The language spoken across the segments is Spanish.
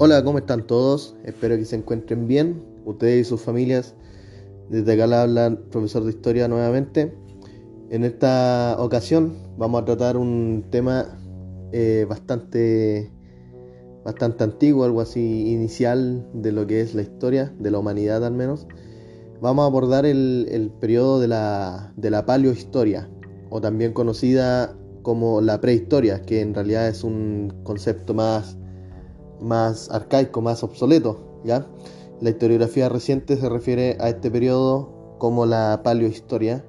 Hola, ¿cómo están todos? Espero que se encuentren bien, ustedes y sus familias. Desde acá le habla profesor de historia nuevamente. En esta ocasión vamos a tratar un tema eh, bastante, bastante antiguo, algo así inicial de lo que es la historia, de la humanidad al menos. Vamos a abordar el, el periodo de la, de la paleohistoria, o también conocida como la prehistoria, que en realidad es un concepto más más arcaico, más obsoleto, ¿ya? La historiografía reciente se refiere a este periodo como la paleohistoria,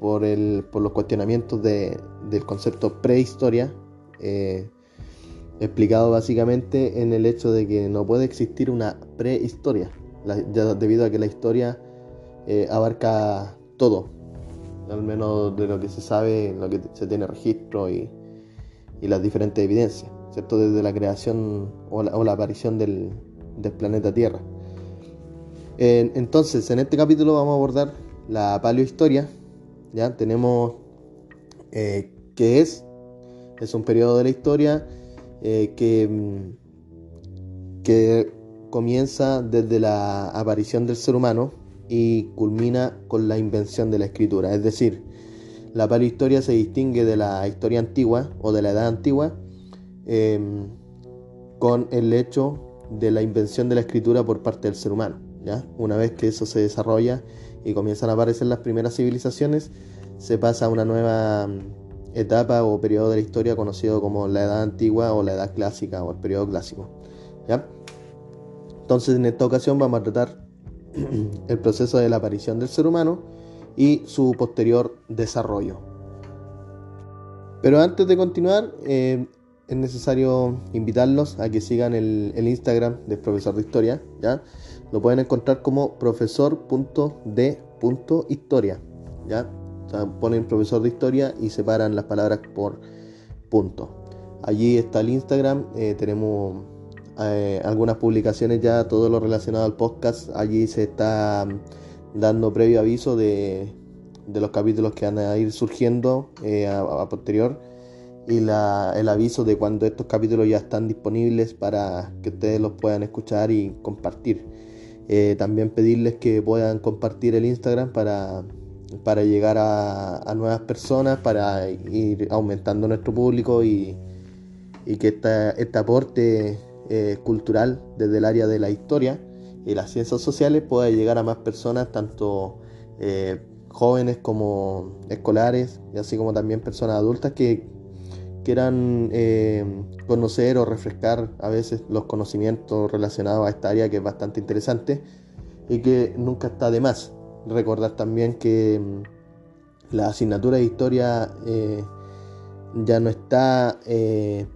por, el, por los cuestionamientos de, del concepto prehistoria, eh, explicado básicamente en el hecho de que no puede existir una prehistoria, debido a que la historia eh, abarca todo, al menos de lo que se sabe, lo que se tiene registro y las diferentes evidencias. ¿Cierto? Desde la creación o la, aparición del, planeta Tierra. entonces, en este capítulo vamos a abordar la paleohistoria. Ya tenemos eh, qué es. Es un periodo de la historia eh, que, que comienza desde la aparición del ser humano y culmina con la invención de la escritura. Es decir, la paleohistoria se distingue de la historia antigua o de la edad antigua Em, con el hecho de la invención de la escritura por parte del ser humano. ¿ya? Una vez que eso se desarrolla y comienzan a aparecer las primeras civilizaciones, se pasa a una nueva mm, etapa o periodo de la historia conocido como la edad antigua o la edad clásica o el periodo clásico. ¿ya? Entonces en esta ocasión vamos a tratar el proceso de la aparición del ser humano y su posterior desarrollo. Pero antes de continuar, eh, es necesario invitarlos a que sigan el, Instagram del profesor de historia, ¿ya? Lo pueden encontrar como profesor.d.historia, ¿ya? ponen profesor de historia y separan las palabras por punto. Allí está el Instagram, eh, tenemos eh, algunas publicaciones ya, todo lo relacionado al podcast. Allí se está mm, dando previo aviso de, los capítulos que van a ir surgiendo eh, a posterior y la, el aviso de cuando estos capítulos ya están disponibles para que ustedes los puedan escuchar y compartir. Eh, también pedirles que puedan compartir el Instagram para, para llegar a, nuevas personas, para ir aumentando nuestro público y, y que esta, este aporte eh, cultural desde el área de la historia y las ciencias sociales pueda llegar a más personas, tanto eh, jóvenes como escolares, y así como también personas adultas que quieran eh, conocer o refrescar a veces los conocimientos relacionados a esta área que es bastante interesante y que nunca está de más. Recordar también que mm, la asignatura de historia eh, ya no está eh,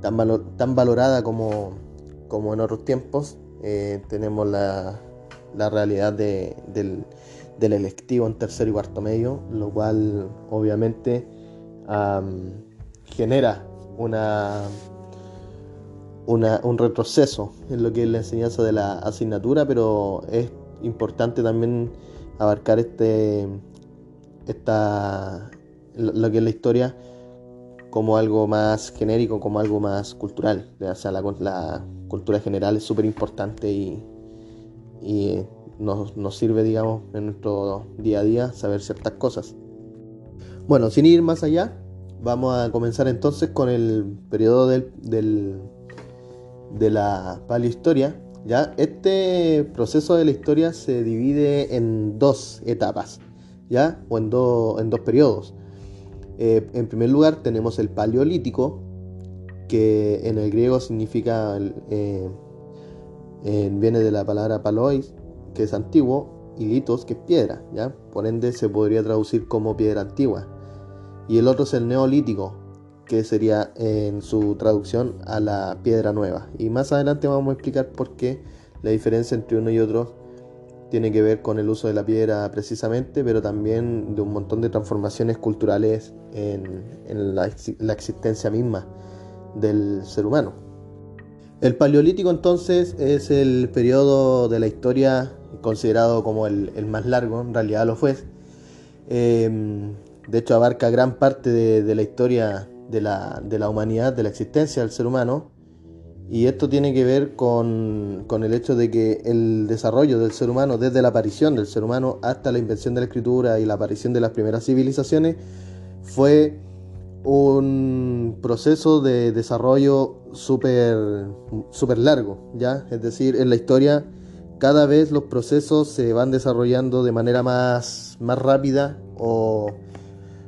tan, tan, valorada como, como, en otros tiempos. tenemos la, la realidad de, del, del, electivo en tercero y cuarto medio, lo cual obviamente genera una, un retroceso en lo que es la enseñanza de la asignatura, pero es importante también abarcar este, esta, lo que es la historia como algo más genérico, como algo más cultural. La, cultura general es súper importante y, y nos, nos, sirve, digamos, en nuestro día a día saber ciertas cosas. Bueno, sin ir más allá, Vamos a comenzar entonces con el periodo del, de la paleohistoria. ¿ya? Este proceso de la historia se divide en dos etapas, ¿ya? o en, en dos periodos. Eh, en primer lugar tenemos el paleolítico, que en el griego significa, eh, viene de la palabra palois, que es antiguo, y litos, que es piedra, ¿ya? por ende se podría traducir como piedra antigua y el otro es el neolítico, que sería en su traducción a la piedra nueva. Y más adelante vamos a explicar por qué la diferencia entre uno y otro tiene que ver con el uso de la piedra precisamente, pero también de un montón de transformaciones culturales en, la, existencia misma del ser humano. El Paleolítico entonces es el periodo de la historia considerado como el, más largo, en realidad lo fue. Eh, de hecho, abarca gran parte de, la historia de la, humanidad, de la existencia del ser humano. Y esto tiene que ver con, el hecho de que el desarrollo del ser humano, desde la aparición del ser humano hasta la invención de la escritura y la aparición de las primeras civilizaciones, fue un proceso de desarrollo súper super largo, ¿ya? Es decir, en la historia cada vez los procesos se van desarrollando de manera más, más rápida o,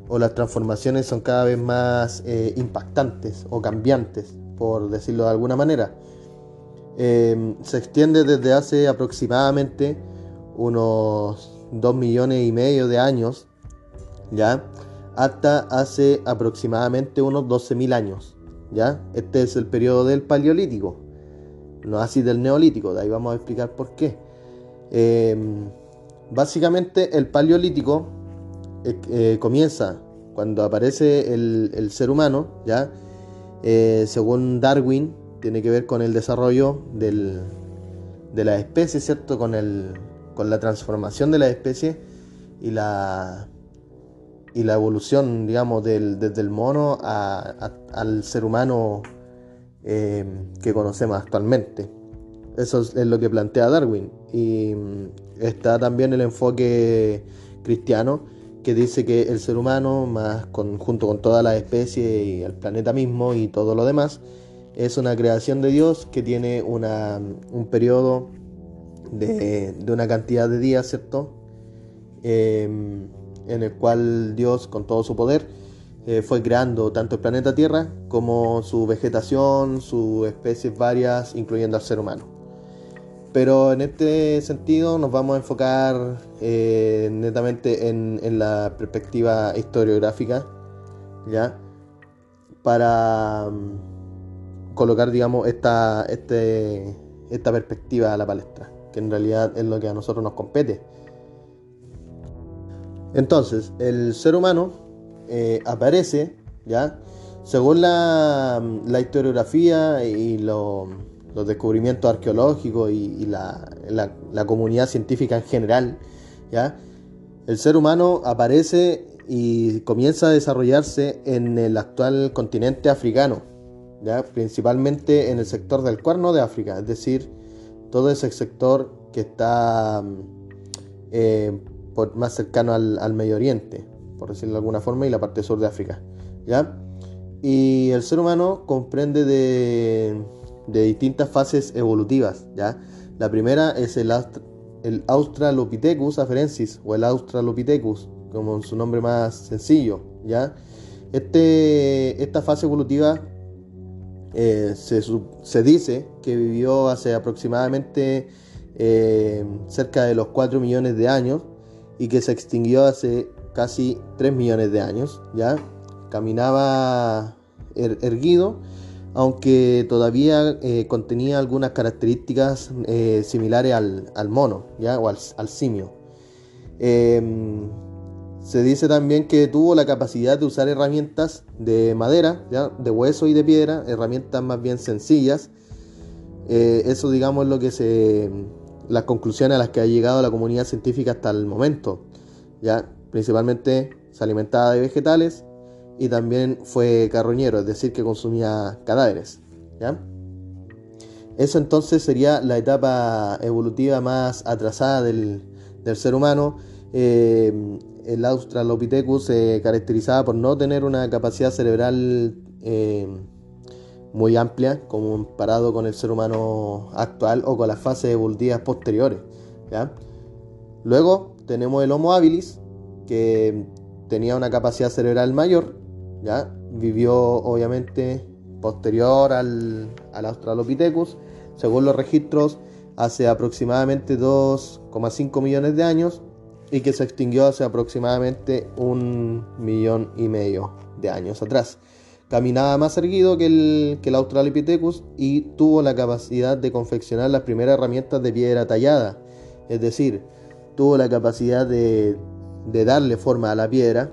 o las transformaciones son cada vez más eh, impactantes o cambiantes, por decirlo de alguna manera. Em, se extiende desde hace aproximadamente unos 2 millones y medio de años, ¿ya? Hasta hace aproximadamente unos 12.000 años, ¿ya? Este es el periodo del Paleolítico, no así del Neolítico, de ahí vamos a explicar por qué. Em, básicamente el Paleolítico eh, eh, comienza cuando aparece el, ser humano, ¿ya? Eh, según Darwin, tiene que ver con el desarrollo del, de la especie, ¿cierto? Con, el, con la transformación de la especie y la, y la evolución, digamos, del, desde el mono al ser humano que conocemos actualmente. Eso es lo que plantea Darwin. Y mm, está también el enfoque cristiano que dice que el ser humano, más junto con toda la especie y el planeta mismo y todo lo demás, es una creación de Dios que tiene una, un periodo de, una cantidad de días, ¿cierto? Em, en el cual Dios, con todo su poder, eh, fue creando tanto el planeta Tierra como su vegetación, sus especies varias, incluyendo al ser humano. Pero en este sentido nos vamos a enfocar eh, netamente en, la perspectiva historiográfica, ¿ya? Para mm, colocar, digamos, esta, este, esta perspectiva a la palestra, que en realidad es lo que a nosotros nos compete. Entonces, el ser humano eh, aparece, ¿ya? Según la, la historiografía y lo los descubrimientos arqueológicos y, la, comunidad científica en general, ¿ya? el ser humano aparece y comienza a desarrollarse en el actual continente africano, ¿ya? principalmente en el sector del cuerno de África, es decir, todo ese sector que está eh, más cercano al, Medio Oriente, por decirlo de alguna forma, y la parte sur de África. ¿ya? Y el ser humano comprende de de distintas fases evolutivas. ¿ya? La primera es el, el Australopithecus afarensis o el Australopithecus, como su nombre más sencillo. ¿ya? Este, esta fase evolutiva eh, se, dice que vivió hace aproximadamente eh, cerca de los 4 millones de años y que se extinguió hace casi 3 millones de años. ¿ya? Caminaba er, erguido aunque todavía eh, contenía algunas características eh, similares al, mono ¿ya? o al, simio. Em, se dice también que tuvo la capacidad de usar herramientas de madera, ¿ya? de hueso y de piedra, herramientas más bien sencillas. Eh, eso digamos es lo que se las conclusiones a las que ha llegado la comunidad científica hasta el momento. ¿ya? Principalmente se alimentaba de vegetales y también fue carroñero, es decir, que consumía cadáveres. Eso entonces sería la etapa evolutiva más atrasada del, ser humano. Eh, el Australopithecus se caracterizaba por no tener una capacidad cerebral eh, muy amplia comparado con el ser humano actual o con las fases evolutivas posteriores. Luego tenemos el Homo habilis, que tenía una capacidad cerebral mayor ¿ya? Vivió obviamente posterior al, al Australopithecus, según los registros, hace aproximadamente 2,5 millones de años y que se extinguió hace aproximadamente un millón y medio de años atrás. Caminaba más erguido que el, que el Australopithecus y tuvo la capacidad de confeccionar las primeras herramientas de piedra tallada, es decir, tuvo la capacidad de, de darle forma a la piedra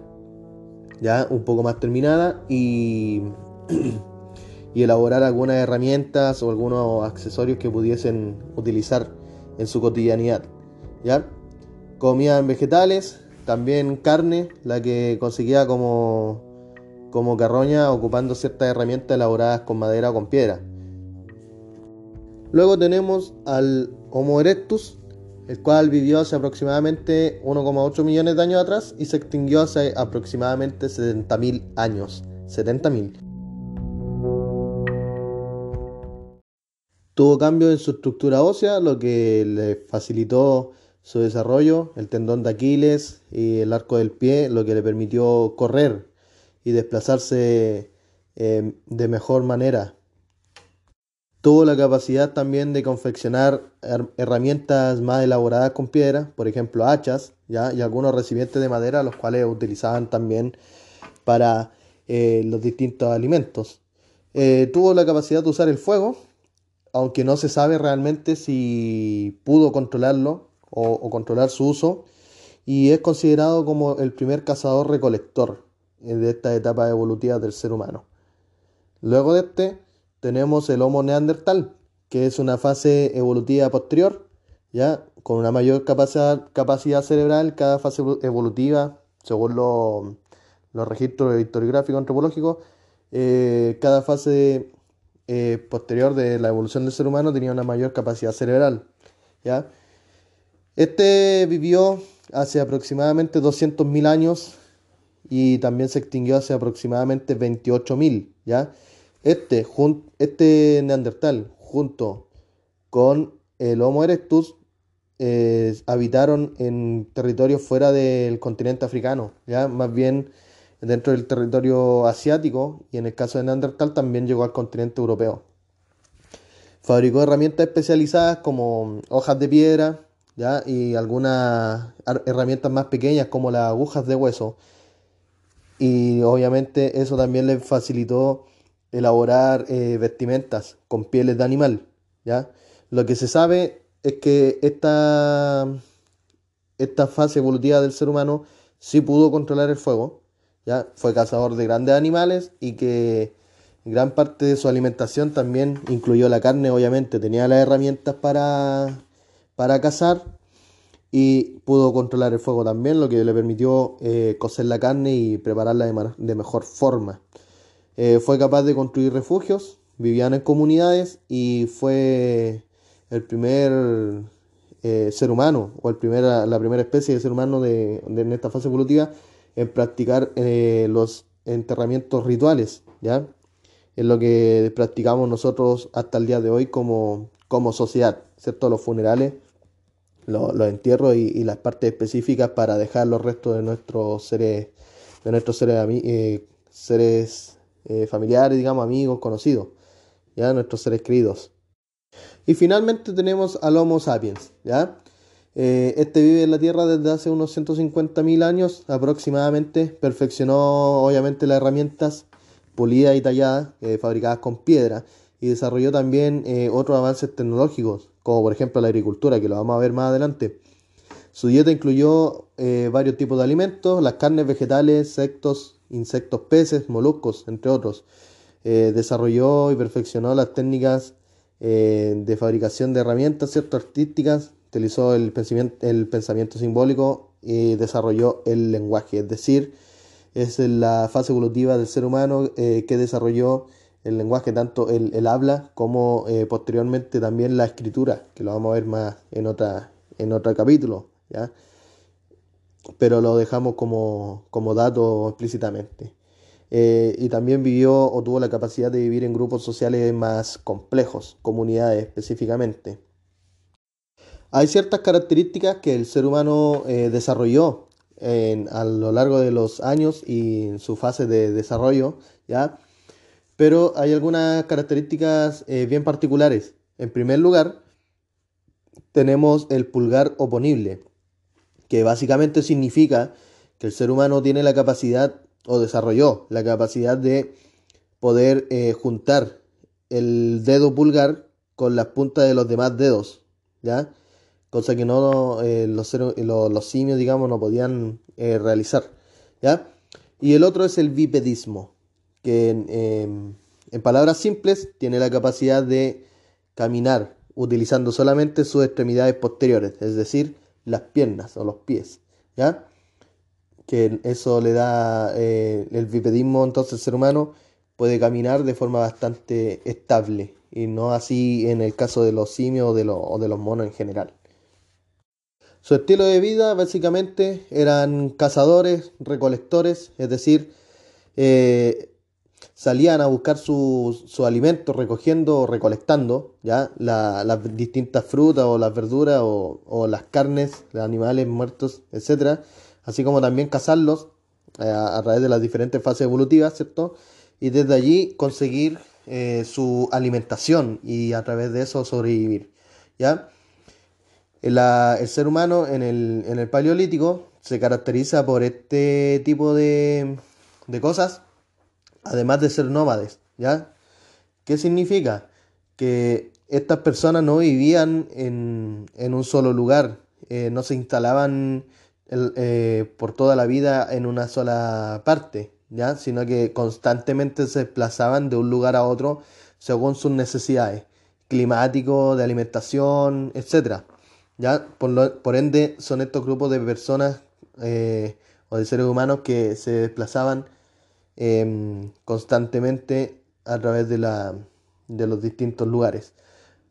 ya un poco más terminada y, y elaborar algunas herramientas o algunos accesorios que pudiesen utilizar en su cotidianidad. ¿ya? Comían vegetales, también carne, la que conseguía como, como carroña ocupando ciertas herramientas elaboradas con madera o con piedra. Luego tenemos al Homo erectus, el cual vivió hace aproximadamente 1,8 millones de años atrás y se extinguió hace aproximadamente 70.000 años. 70.000. Tuvo cambios en su estructura ósea, lo que le facilitó su desarrollo, el tendón de Aquiles y el arco del pie, lo que le permitió correr y desplazarse eh, de mejor manera. Tuvo la capacidad también de confeccionar herramientas más elaboradas con piedra, por ejemplo hachas ¿ya? y algunos recipientes de madera, los cuales utilizaban también para eh, los distintos alimentos. Eh, tuvo la capacidad de usar el fuego, aunque no se sabe realmente si pudo controlarlo o, controlar su uso, y es considerado como el primer cazador-recolector de esta etapa evolutiva del ser humano. Luego de este tenemos el Homo neandertal, que es una fase evolutiva posterior, ya con una mayor capacidad, capacidad cerebral, cada fase evolutiva, según los registros historiográficos antropológicos, eh, cada fase eh, posterior de la evolución del ser humano tenía una mayor capacidad cerebral. ¿ya? Este vivió hace aproximadamente 200.000 años y también se extinguió hace aproximadamente 28.000, ¿ya? Este, este Neandertal, junto con el Homo erectus, habitaron en territorios fuera del continente africano, ¿ya? Más bien dentro del territorio asiático y en el caso de Neandertal también llegó al continente europeo. Fabricó herramientas especializadas como hojas de piedra, ¿ya? y algunas herramientas más pequeñas como las agujas de hueso. Y obviamente eso también le facilitó elaborar eh, vestimentas con pieles de animal. ¿ya? Lo que se sabe es que esta, esta fase evolutiva del ser humano sí pudo controlar el fuego. ¿ya? Fue cazador de grandes animales y que gran parte de su alimentación también incluyó la carne, obviamente. Tenía las herramientas para para cazar y pudo controlar el fuego también, lo que le permitió eh, cocer la carne y prepararla de, mejor forma. Eh, fue capaz de construir refugios, vivían en comunidades y fue el primer eh, ser humano o el la primera especie de ser humano de, en esta fase evolutiva en practicar los enterramientos rituales, ¿ya? Es lo que practicamos nosotros hasta el día de hoy como, como sociedad, ¿cierto? Los funerales los, entierros y, las partes específicas para dejar los restos de nuestros seres, de nuestros seres, eh, seres eh, familiares, digamos, amigos, conocidos, ya nuestros seres queridos. Y finalmente tenemos al Homo sapiens, ¿ya? Eh, este vive en la Tierra desde hace unos 150.000 años aproximadamente. Perfeccionó obviamente las herramientas pulidas y talladas, fabricadas con piedra, y desarrolló también otros avances tecnológicos, como por ejemplo la agricultura, que lo vamos a ver más adelante. Su dieta incluyó eh, varios tipos de alimentos, las carnes vegetales, sectos, insectos, peces, moluscos, entre otros. Eh, desarrolló y perfeccionó las técnicas eh, de fabricación de herramientas ¿cierto? artísticas, utilizó el pensamiento, el pensamiento simbólico y desarrolló el lenguaje, es decir, es la fase evolutiva del ser humano que desarrolló el lenguaje, tanto el, habla como eh, posteriormente también la escritura, que lo vamos a ver más en, otra, en otro capítulo, ¿ya? Pero lo dejamos como, dato explícitamente. Eh, y también vivió o tuvo la capacidad de vivir en grupos sociales más complejos, comunidades específicamente. Hay ciertas características que el ser humano eh, desarrolló a lo largo de los años y en su fase de desarrollo, ¿ya? pero hay algunas características eh, bien particulares. En primer lugar, tenemos el pulgar oponible, que básicamente significa que el ser humano tiene la capacidad o desarrolló la capacidad de poder eh, juntar el dedo pulgar con las puntas de los demás dedos, ¿ya? Cosa que no eh, los, los, simios, digamos, no podían realizar, ¿ya? Y el otro es el bipedismo, que em, en palabras simples tiene la capacidad de caminar utilizando solamente sus extremidades posteriores, es decir, las piernas o los pies, ¿ya? Que eso le da eh, el bipedismo, entonces el ser humano puede caminar de forma bastante estable y no así en el caso de los simios o de, los monos en general. Su estilo de vida básicamente eran cazadores, recolectores, es decir, eh, salían a buscar su, alimento recogiendo o recolectando ya las distintas frutas o las verduras o, las carnes de animales muertos, etc. Así como también cazarlos eh, a, través de las diferentes fases evolutivas, ¿cierto? Y desde allí conseguir eh, su alimentación y a través de eso sobrevivir, ¿ya? el ser humano en el, en el paleolítico se caracteriza por este tipo de, de cosas además de ser nómades, ¿ya? ¿Qué significa? Que estas personas no vivían en, un solo lugar, eh, no se instalaban eh, por toda la vida en una sola parte, ¿ya? Sino que constantemente se desplazaban de un lugar a otro según sus necesidades, climático, de alimentación, etc. ¿ya? Por, ende, son estos grupos de personas eh, o de seres humanos que se desplazaban Em, constantemente a través de, la, de los distintos lugares.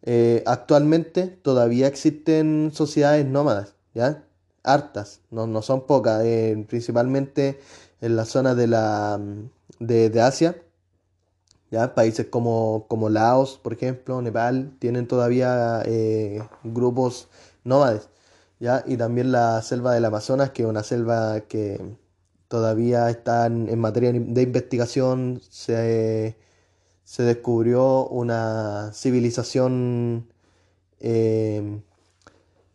Eh, actualmente todavía existen sociedades nómadas, ¿ya? Hartas, no, no son pocas, eh, principalmente en la zona de, la, de, Asia, ¿ya? Países como, como Laos, por ejemplo, Nepal, tienen todavía eh, grupos nómades, ¿ya? Y también la selva del Amazonas, que es una selva que todavía están en materia de investigación. Se, descubrió una civilización eh,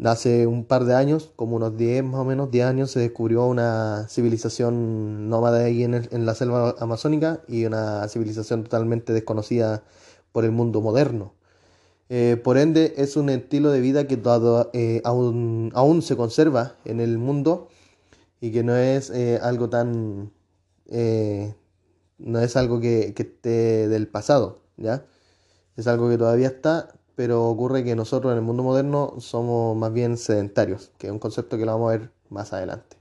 hace un par de años, como unos 10 más o menos, 10 años, se descubrió una civilización nómada ahí en, en la selva amazónica y una civilización totalmente desconocida por el mundo moderno. Eh, por ende, es un estilo de vida que todo, eh, aún se conserva en el mundo y que no es eh, algo tan... Eh, no es algo que, esté del pasado, ¿ya? Es algo que todavía está, pero ocurre que nosotros en el mundo moderno somos más bien sedentarios, que es un concepto que lo vamos a ver más adelante.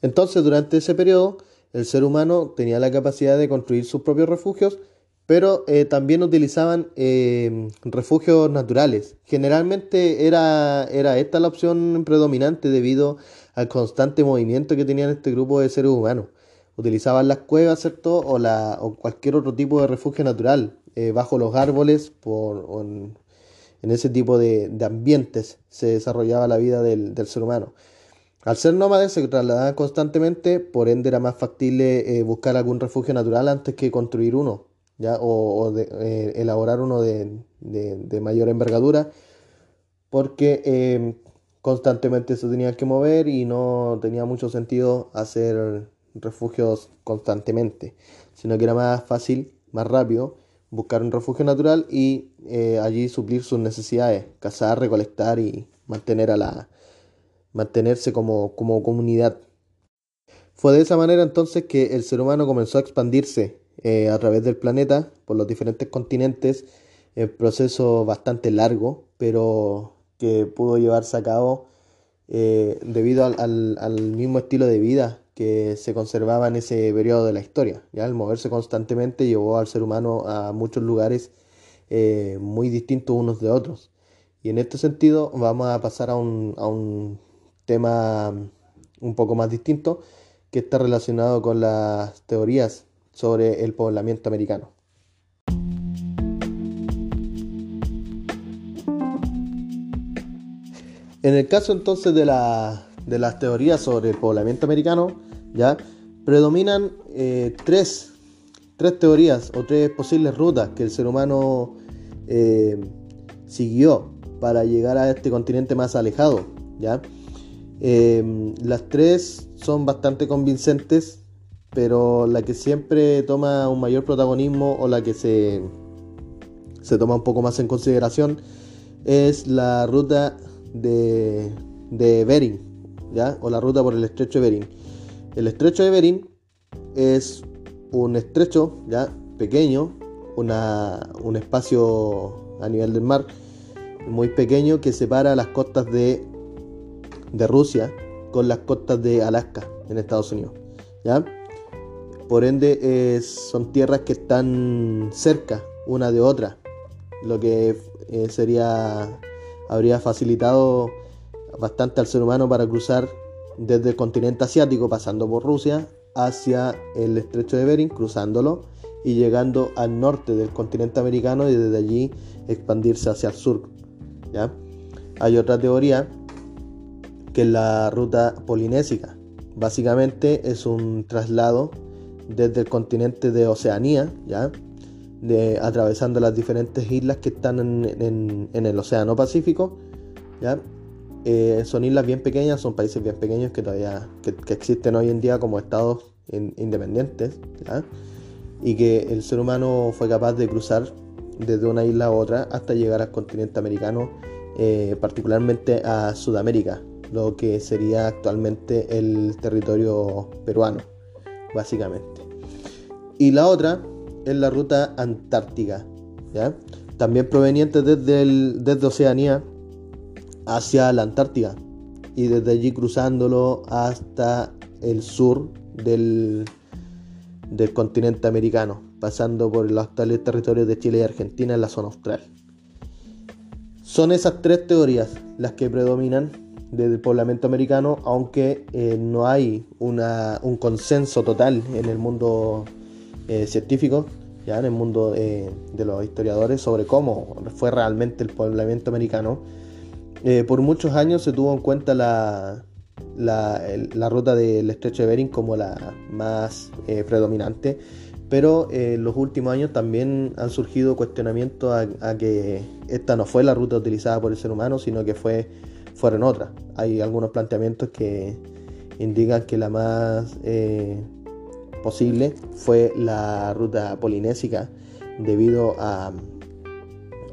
Entonces, durante ese periodo, el ser humano tenía la capacidad de construir sus propios refugios pero eh, también utilizaban eh, refugios naturales. Generalmente era, era esta la opción predominante debido al constante movimiento que tenían este grupo de seres humanos. Utilizaban las cuevas, ¿cierto? O, la, o cualquier otro tipo de refugio natural, eh, bajo los árboles, por, en, ese tipo de, ambientes se desarrollaba la vida del, del, ser humano. Al ser nómades se trasladaban constantemente, por ende era más factible buscar algún refugio natural antes que construir uno ¿ya? o, eh, elaborar uno de, mayor envergadura, porque em, constantemente se tenía que mover y no tenía mucho sentido hacer refugios constantemente, sino que era más fácil, más rápido buscar un refugio natural y eh, allí suplir sus necesidades, cazar, recolectar y mantener a la, mantenerse como, como comunidad. Fue de esa manera entonces que el ser humano comenzó a expandirse eh, a través del planeta, por los diferentes continentes, el proceso bastante largo, pero que pudo llevarse a cabo eh, debido al, mismo estilo de vida que se conservaba en ese periodo de la historia. ¿ya? El moverse constantemente llevó al ser humano a muchos lugares eh, muy distintos unos de otros. Y en este sentido vamos a pasar a un, a un tema un poco más distinto que está relacionado con las teorías sobre el poblamiento americano. En el caso entonces de, las teorías sobre el poblamiento americano, ya predominan eh, tres, teorías o tres posibles rutas que el ser humano eh, siguió para llegar a este continente más alejado. ¿ya? Eh, las tres son bastante convincentes pero la que siempre toma un mayor protagonismo o la que se, se toma un poco más en consideración es la ruta de, de Bering, ¿ya? o la ruta por el estrecho de Bering. El estrecho de Bering es un estrecho ¿ya? pequeño, una, un espacio a nivel del mar muy pequeño que separa las costas de, de Rusia con las costas de Alaska en Estados Unidos. ¿ya? Por ende, son tierras que están cerca una de otra, lo que eh, sería habría facilitado bastante al ser humano para cruzar desde el continente asiático, pasando por Rusia, hacia el estrecho de Bering, cruzándolo y llegando al norte del continente americano y desde allí expandirse hacia el sur. ¿ya? Hay otra teoría que es la ruta polinésica. Básicamente es un traslado desde el continente de Oceanía, ¿ya? Atravesando las diferentes islas que están en, el Océano Pacífico. ¿ya? Eh, son islas bien pequeñas, son países bien pequeños que todavía que, existen hoy en día como estados independientes. Y que el ser humano fue capaz de cruzar desde una isla a otra hasta llegar al continente americano, eh, particularmente a Sudamérica, lo que sería actualmente el territorio peruano, básicamente. Y la otra es la ruta antártica, también proveniente desde, desde Oceanía hacia la Antártida y desde allí cruzándolo hasta el sur del, del continente americano, pasando por los territorios de Chile y Argentina en la zona austral. Son esas tres teorías las que predominan del poblamiento americano, aunque eh, no hay una, un consenso total en el mundo eh, científico, ya en el mundo eh, de los historiadores, sobre cómo fue realmente el poblamiento americano. por muchos años se tuvo en cuenta la, la, ruta del estrecho de Bering como la más predominante, pero en los últimos años también han surgido cuestionamientos a, que esta no fue la ruta utilizada por el ser humano, sino que fue fueron otras. Hay algunos planteamientos que indican que la más eh, posible fue la ruta polinésica debido a,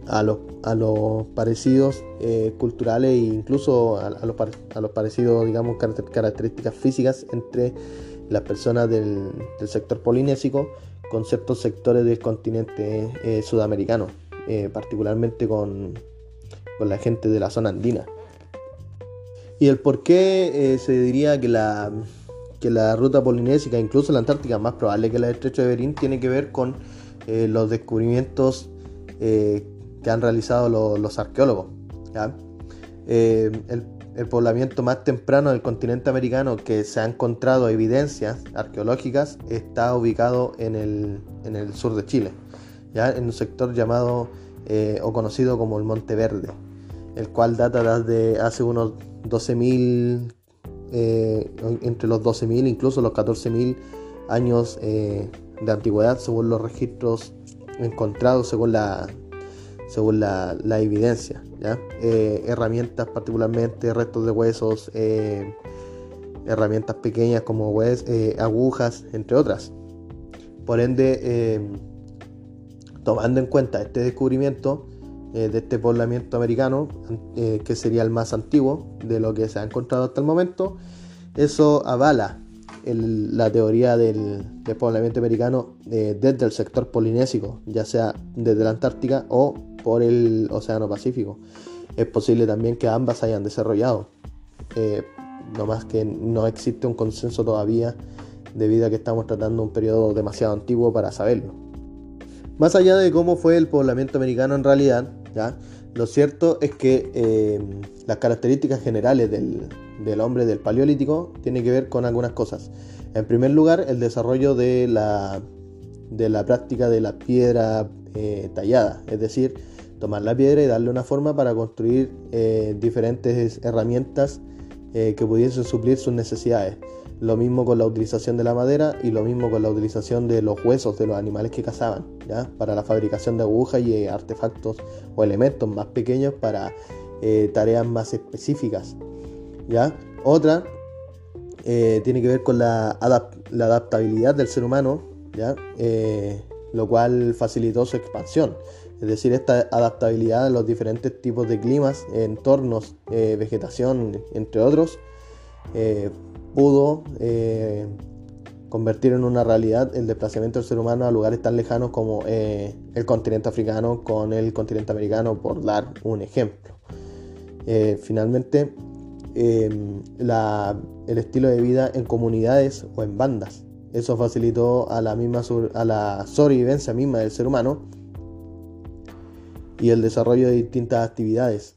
a, los, a los parecidos eh, culturales e incluso a, los, a, parecidos, digamos, características físicas entre las personas del, sector polinésico con ciertos sectores del continente eh, sudamericano, particularmente con, con la gente de la zona andina. Y el por qué eh, se diría que la, que la ruta polinésica, incluso la Antártica, más probable que la del estrecho de Bering, tiene que ver con eh, los descubrimientos eh, que han realizado los arqueólogos. El, poblamiento más temprano del continente americano que se ha encontrado evidencias arqueológicas está ubicado en el, en el sur de Chile, ¿ya? en un sector llamado o conocido como el Monte Verde, el cual data desde hace unos 12.000, eh, entre los 12.000 incluso los 14.000 años eh, de antigüedad según los registros encontrados, según la, según la, evidencia. Eh, herramientas particularmente, restos de huesos, herramientas pequeñas como hues, agujas, entre otras. Por ende, tomando en cuenta este descubrimiento, eh, de este poblamiento americano, eh, que sería el más antiguo de lo que se ha encontrado hasta el momento, eso avala la teoría del, poblamiento americano eh, desde el sector polinésico, ya sea desde la Antártica o por el Océano Pacífico. Es posible también que ambas hayan desarrollado, no más que no existe un consenso todavía debido a que estamos tratando un periodo demasiado antiguo para saberlo. Más allá de cómo fue el poblamiento americano en realidad, lo cierto es que eh, las características generales del, hombre del paleolítico tienen que ver con algunas cosas. En primer lugar, el desarrollo de la, de la práctica de la piedra eh, tallada, es decir, tomar la piedra y darle una forma para construir eh, diferentes herramientas que pudiesen suplir sus necesidades. Lo mismo con la utilización de la madera y lo mismo con la utilización de los huesos de los animales que cazaban, ¿ya? para la fabricación de agujas y eh, artefactos o elementos más pequeños para eh, tareas más específicas. ¿ya? Otra eh, tiene que ver con la, adaptabilidad del ser humano, ¿ya? lo cual facilitó su expansión. Es decir, esta adaptabilidad a los diferentes tipos de climas, entornos, vegetación, entre otros, pudo eh, convertir en una realidad el desplazamiento del ser humano a lugares tan lejanos como eh, el continente africano con el continente americano, por dar un ejemplo. Eh, finalmente, el estilo de vida en comunidades o en bandas. Eso facilitó a la, misma a la sobrevivencia misma del ser humano y el desarrollo de distintas actividades.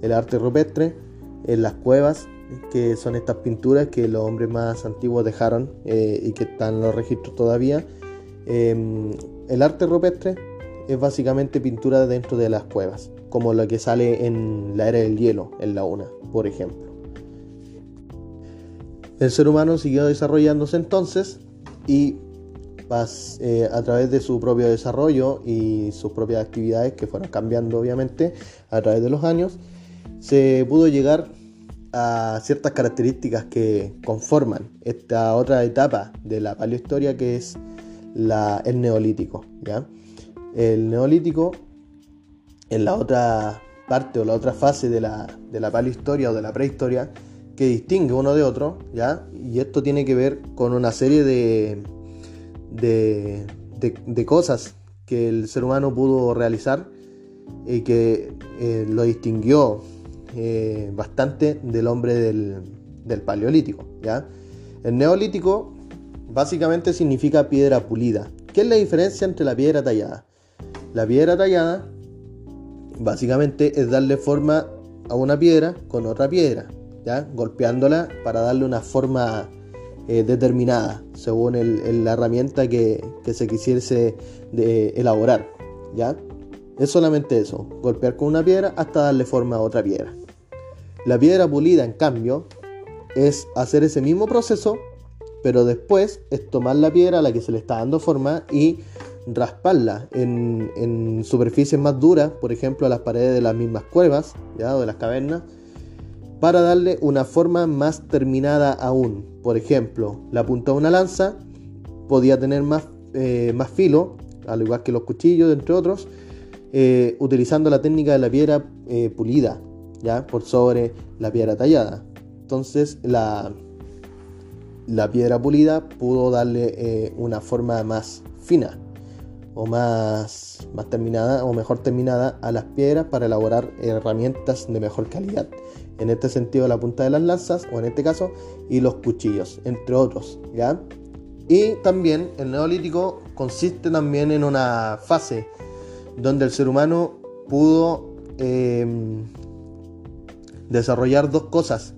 El arte rupestre en las cuevas, que son estas pinturas que los hombres más antiguos dejaron eh, y que están en los registros todavía. Em, el arte rupestre es básicamente pintura dentro de las cuevas, como lo que sale en la era del hielo, en la una, por ejemplo. El ser humano siguió desarrollándose entonces y eh, a través de su propio desarrollo y sus propias actividades que fueron cambiando obviamente a través de los años, se pudo llegar a ciertas características que conforman esta otra etapa de la paleohistoria que es la, el neolítico. ¿ya? El neolítico, en la otra parte o la otra fase de la, de la paleohistoria o de la prehistoria, que distingue uno de otro, ¿ya? Y esto tiene que ver con una serie de, de, cosas que el ser humano pudo realizar y que eh, lo distinguió eh, bastante del hombre del, del, paleolítico. ¿ya? El neolítico básicamente significa piedra pulida. ¿Qué es la diferencia entre la piedra tallada? La piedra tallada básicamente es darle forma a una piedra con otra piedra, ¿ya? golpeándola para darle una forma eh, determinada según la herramienta que, se quisiese de elaborar. ¿ya? Es solamente eso, golpear con una piedra hasta darle forma a otra piedra. La piedra pulida, en cambio, es hacer ese mismo proceso, pero después es tomar la piedra a la que se le está dando forma y rasparla en, superficies más duras, por ejemplo a las paredes de las mismas cuevas ¿ya? o de las cavernas, para darle una forma más terminada aún. Por ejemplo, la punta de una lanza podía tener más, eh, más filo, al igual que los cuchillos, entre otros, eh, utilizando la técnica de la piedra eh, pulida, ¿ya? Por sobre la piedra tallada. Entonces la, la piedra pulida pudo darle eh, una forma más fina o más, más terminada o mejor terminada a las piedras para elaborar herramientas de mejor calidad. En este sentido la punta de las lanzas o en este caso y los cuchillos, entre otros, ¿ya? Y también el neolítico consiste también en una fase donde el ser humano pudo em, desarrollar dos cosas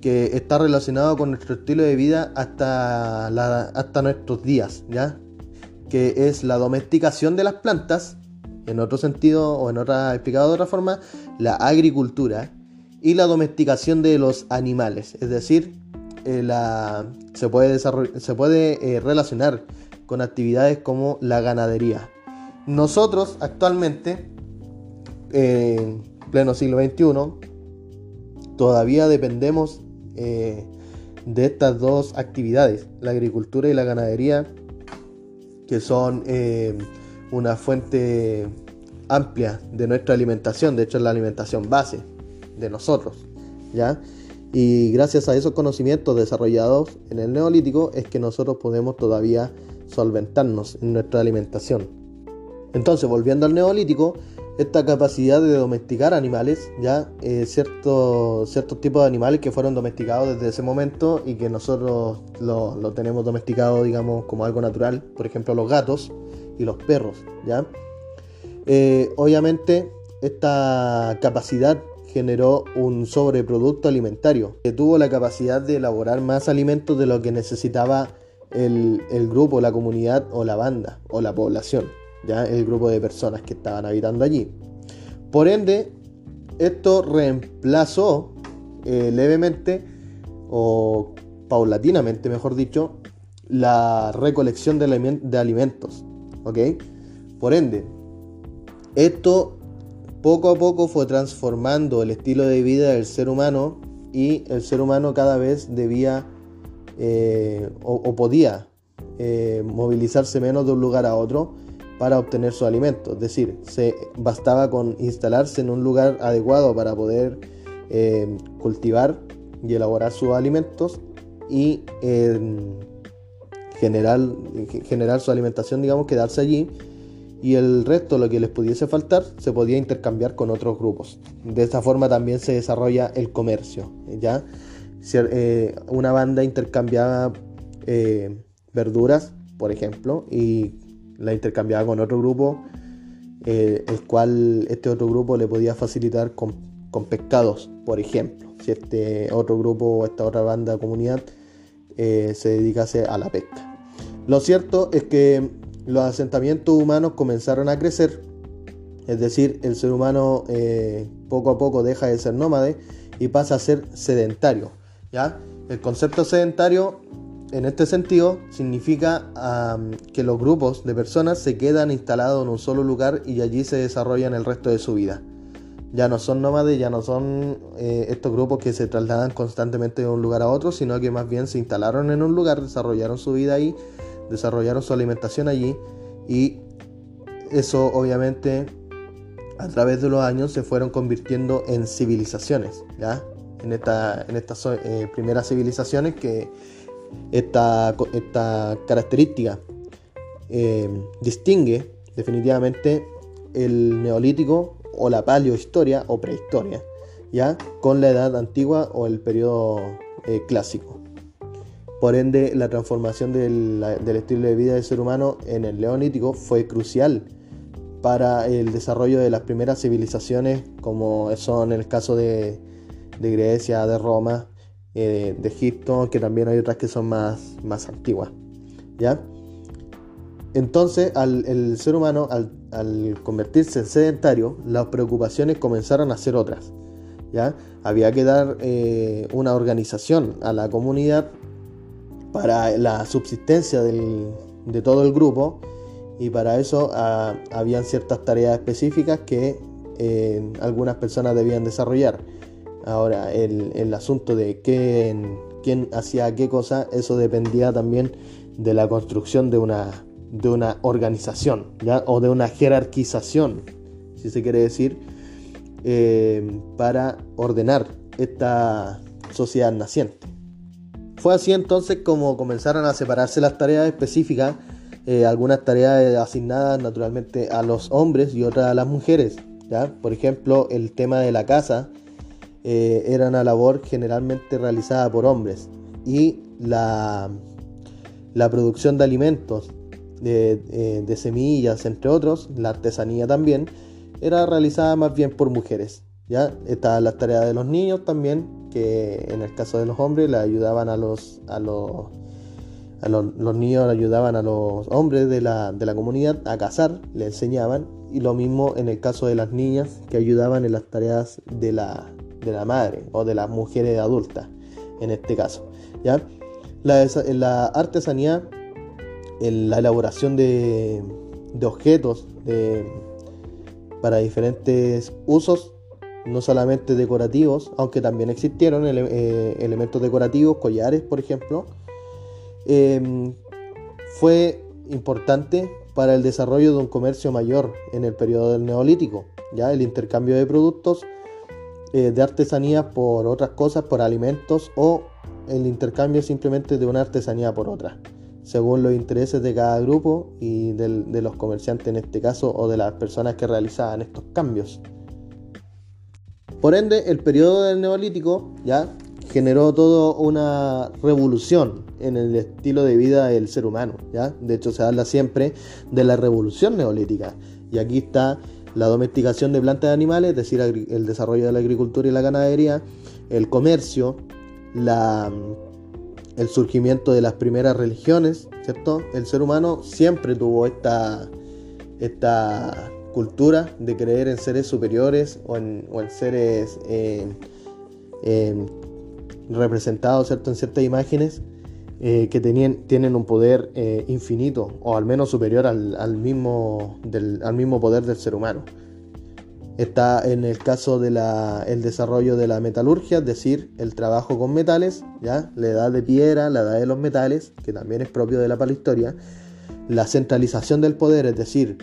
que está relacionado con nuestro estilo de vida hasta, hasta nuestros días, ¿ya? Que es la domesticación de las plantas, en otro sentido o en otra explicado de otra forma, la agricultura y la domesticación de los animales, es decir, eh, la, se puede, se puede eh, relacionar con actividades como la ganadería. Nosotros actualmente, en pleno siglo XXI, todavía dependemos eh, de estas dos actividades, la agricultura y la ganadería, que son eh, una fuente amplia de nuestra alimentación, de hecho es la alimentación base de nosotros, ¿ya? Y gracias a esos conocimientos desarrollados en el neolítico es que nosotros podemos todavía solventarnos en nuestra alimentación. Entonces, volviendo al neolítico, esta capacidad de domesticar animales, ya eh, ciertos, ciertos tipos de animales que fueron domesticados desde ese momento y que nosotros lo, tenemos domesticado, digamos, como algo natural, por ejemplo, los gatos y los perros, ya. Eh, obviamente, esta capacidad generó un sobreproducto alimentario que tuvo la capacidad de elaborar más alimentos de lo que necesitaba el, el grupo, la comunidad o la banda o la población ya el grupo de personas que estaban habitando allí. Por ende, esto reemplazó eh, levemente o paulatinamente, mejor dicho, la recolección de, alimentos. Por ende, esto poco a poco fue transformando el estilo de vida del ser humano y el ser humano cada vez debía eh, o, podía eh, movilizarse menos de un lugar a otro para obtener su alimento. Es decir, se bastaba con instalarse en un lugar adecuado para poder eh, cultivar y elaborar sus alimentos y em, generar, generar su alimentación, digamos, quedarse allí y el resto, lo que les pudiese faltar, se podía intercambiar con otros grupos. De esta forma también se desarrolla el comercio. ¿ya? Eh, una banda intercambiaba eh, verduras, por ejemplo, y la intercambiaba con otro grupo eh, el cual este otro grupo le podía facilitar con, con, pescados, por ejemplo, si este otro grupo esta otra banda comunidad eh, se dedicase a la pesca. Lo cierto es que los asentamientos humanos comenzaron a crecer, es decir, el ser humano eh, poco a poco deja de ser nómade y pasa a ser sedentario. ¿ya? El concepto sedentario en este sentido significa que los grupos de personas se quedan instalados en un solo lugar y allí se desarrollan el resto de su vida. Ya no son nómades, ya no son eh, estos grupos que se trasladan constantemente de un lugar a otro, sino que más bien se instalaron en un lugar, desarrollaron su vida ahí, desarrollaron su alimentación allí y eso obviamente a través de los años se fueron convirtiendo en civilizaciones, en estas eh, primeras civilizaciones que esta, esta característica eh, distingue definitivamente el neolítico o la paleohistoria o prehistoria, ¿ya? Con la edad antigua o el periodo eh, clásico. Por ende, la transformación del, estilo de vida del ser humano en el neolítico fue crucial para el desarrollo de las primeras civilizaciones, como son el caso de Grecia, de Roma, eh, de Egipto, que también hay otras que son más, más antiguas. ¿ya? Entonces, al, el ser humano, al, al, convertirse en sedentario, las preocupaciones comenzaron a ser otras. ¿ya? Había que dar eh, una organización a la comunidad para la subsistencia del, de todo el grupo y para eso ah, habían ciertas tareas específicas que eh, algunas personas debían desarrollar. Ahora, el, asunto de quién, quién hacía qué cosa, eso dependía también de la construcción de una, de una organización o de una jerarquización, si se quiere decir, eh, para ordenar esta sociedad naciente. Fue así entonces como comenzaron a separarse las tareas específicas, eh, algunas tareas asignadas naturalmente a los hombres y otras a las mujeres. ¿ya? Por ejemplo, el tema de la casa eh, era una labor generalmente realizada por hombres y la, la producción de alimentos, de, eh, de, semillas, entre otros, la artesanía también, era realizada más bien por mujeres. ¿ya? Estaban las tareas de los niños también, que en el caso de los hombres le ayudaban a los, a los, a los niños ayudaban a los hombres de la, de la comunidad a cazar, le enseñaban, y lo mismo en el caso de las niñas que ayudaban en las tareas de la, de la madre o de las mujeres adultas, en este caso. ¿ya? La, artesanía, la elaboración de, objetos para diferentes usos, no solamente decorativos, aunque también existieron eh, elementos decorativos, collares, por ejemplo, em, fue importante para el desarrollo de un comercio mayor en el periodo del neolítico. Ya el intercambio de productos eh, de artesanía por otras cosas, por alimentos o el intercambio simplemente de una artesanía por otra, según los intereses de cada grupo y de los comerciantes en este caso o de las personas que realizaban estos cambios. Por ende, el periodo del neolítico ya generó toda una revolución en el estilo de vida del ser humano. ¿ya? De hecho, se habla siempre de la revolución neolítica. Y aquí está la domesticación de plantas y animales, es decir, el desarrollo de la agricultura y la ganadería, el comercio, la, el surgimiento de las primeras religiones, ¿cierto? El ser humano siempre tuvo esta, esta cultura de creer en seres superiores o en, seres eh, eh, representados, ¿cierto? En ciertas imágenes eh, que tienen un poder eh, infinito o al menos superior al, mismo, al mismo poder del ser humano. Está en el caso del desarrollo de la metalurgia, es decir, el trabajo con metales, ¿ya? la edad de piedra, la edad de los metales, que también es propio de la palehistoria, la centralización del poder, es decir,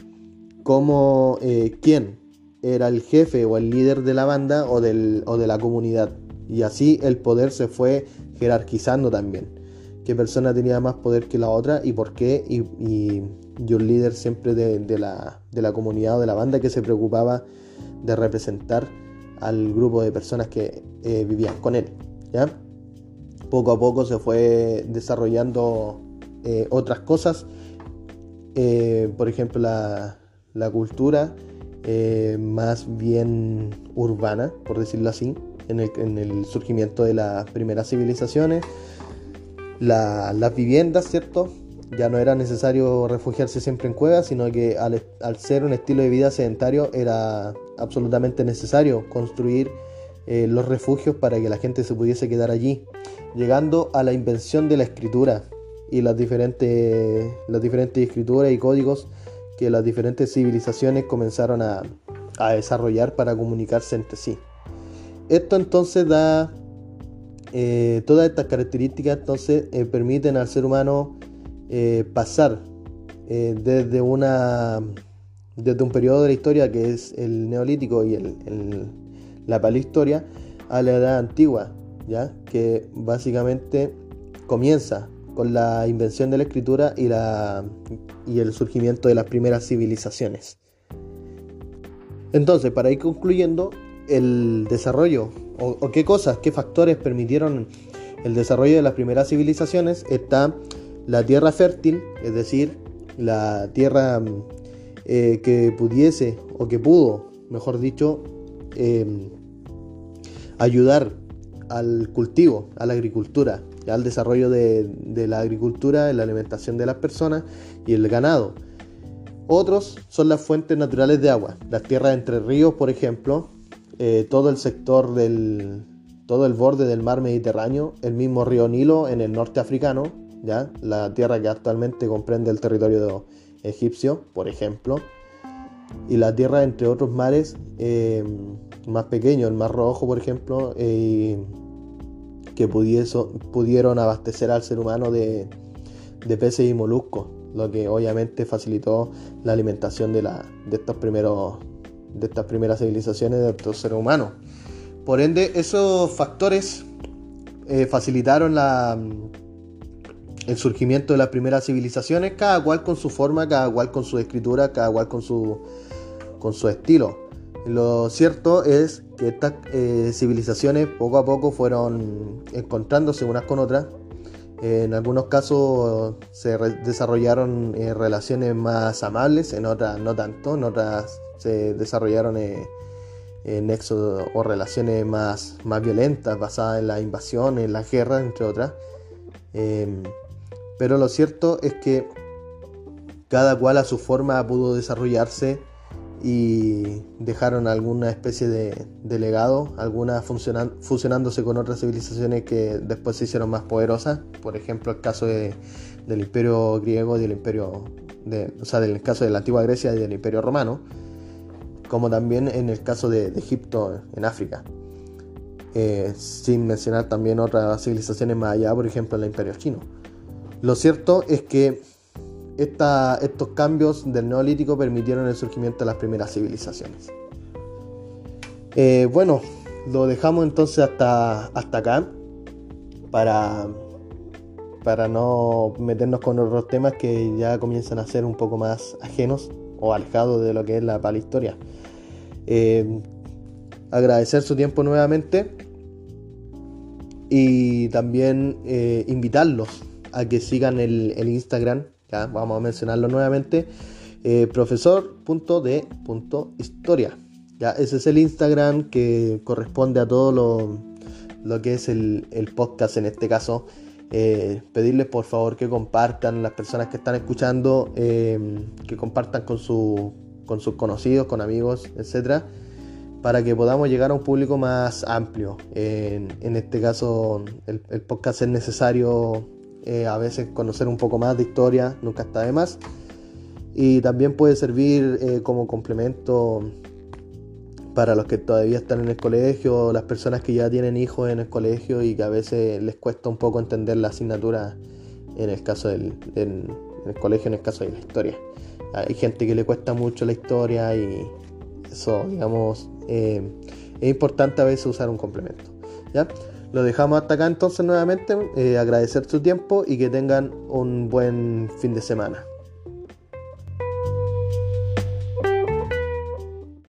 cómo, eh, quién era el jefe o el líder de la banda o, del, o de la comunidad. Y así el poder se fue jerarquizando también qué persona tenía más poder que la otra y por qué, y, un líder siempre de, la, comunidad o de la banda que se preocupaba de representar al grupo de personas que eh, vivían con él. ¿ya? Poco a poco se fue desarrollando eh, otras cosas, eh, por ejemplo la, la cultura eh, más bien urbana, por decirlo así, en el, surgimiento de las primeras civilizaciones. Las viviendas, ¿cierto? Ya no era necesario refugiarse siempre en cuevas, sino que al, ser un estilo de vida sedentario era absolutamente necesario construir eh, los refugios para que la gente se pudiese quedar allí, llegando a la invención de la escritura y las diferentes, las diferentes escrituras y códigos que las diferentes civilizaciones comenzaron a, desarrollar para comunicarse entre sí. Esto entonces da eh, todas estas características entonces eh, permiten al ser humano eh, pasar desde una desde un periodo de la historia que es el neolítico y el, la palehistoria a la edad antigua, ya que básicamente comienza con la invención de la escritura y, la, y el surgimiento de las primeras civilizaciones. Entonces, para ir concluyendo, el desarrollo, o, qué cosas, qué factores permitieron el desarrollo de las primeras civilizaciones, está la tierra fértil, es decir, la tierra eh, que pudiese o que pudo, mejor dicho, em, ayudar al cultivo, a la agricultura, al desarrollo de, la agricultura, la alimentación de las personas y el ganado. Otros son las fuentes naturales de agua, las tierras entre ríos, por ejemplo, eh, todo el sector del, todo el borde del mar Mediterráneo, el mismo río Nilo en el norte africano, ya la tierra que actualmente comprende el territorio egipcio, por ejemplo, y la tierra entre otros mares eh, más pequeños, el mar Rojo, por ejemplo, eh, que pudieron abastecer al ser humano de, peces y moluscos, lo que obviamente facilitó la alimentación de, la, de, estos primeros, de estas primeras civilizaciones de estos seres humanos. Por ende, esos factores eh, facilitaron la, el surgimiento de las primeras civilizaciones, cada cual con su forma, cada cual con su escritura, cada cual con su, con su estilo. Lo cierto es que estas eh, civilizaciones poco a poco fueron encontrándose unas con otras. En algunos casos se desarrollaron eh, relaciones más amables, en otras no tanto, en otras se desarrollaron eh, nexos o relaciones más, más violentas basadas en la invasión, en la guerra, entre otras. Em, pero lo cierto es que cada cual a su forma pudo desarrollarse y dejaron alguna especie de, legado, algunas fusionándose con otras civilizaciones que después se hicieron más poderosas, por ejemplo el caso del imperio griego y del imperio, de, o sea, del caso de la antigua Grecia y del imperio romano, como también en el caso de, Egipto en África, eh, sin mencionar también otras civilizaciones más allá, por ejemplo el imperio chino. Lo cierto es que estos cambios del neolítico permitieron el surgimiento de las primeras civilizaciones. Eh, bueno, lo dejamos entonces hasta, hasta acá para, para no meternos con otros temas que ya comienzan a ser un poco más ajenos o alejados de lo que es la palihistoria. Eh, agradecer su tiempo nuevamente y también eh, invitarlos a que sigan el, el Instagram vamos a mencionarlo nuevamente, eh, profesor.de.historia. ¿ya? Ese es el Instagram que corresponde a todo lo, que es el, podcast en este caso. Eh, pedirles por favor que compartan las personas que están escuchando, eh, que compartan con, con sus conocidos, con amigos, etcétera, para que podamos llegar a un público más amplio. En, este caso, el, el, podcast es necesario eh, a veces conocer un poco más de historia nunca está de más. Y también puede servir eh, como complemento para los que todavía están en el colegio, las personas que ya tienen hijos en el colegio y que a veces les cuesta un poco entender la asignatura en el caso del, el colegio, en el caso de la historia. Hay gente que le cuesta mucho la historia y eso, digamos, eh, es importante a veces usar un complemento. ¿ya? Lo dejamos hasta acá entonces nuevamente. Eh, agradecer su tiempo y que tengan un buen fin de semana.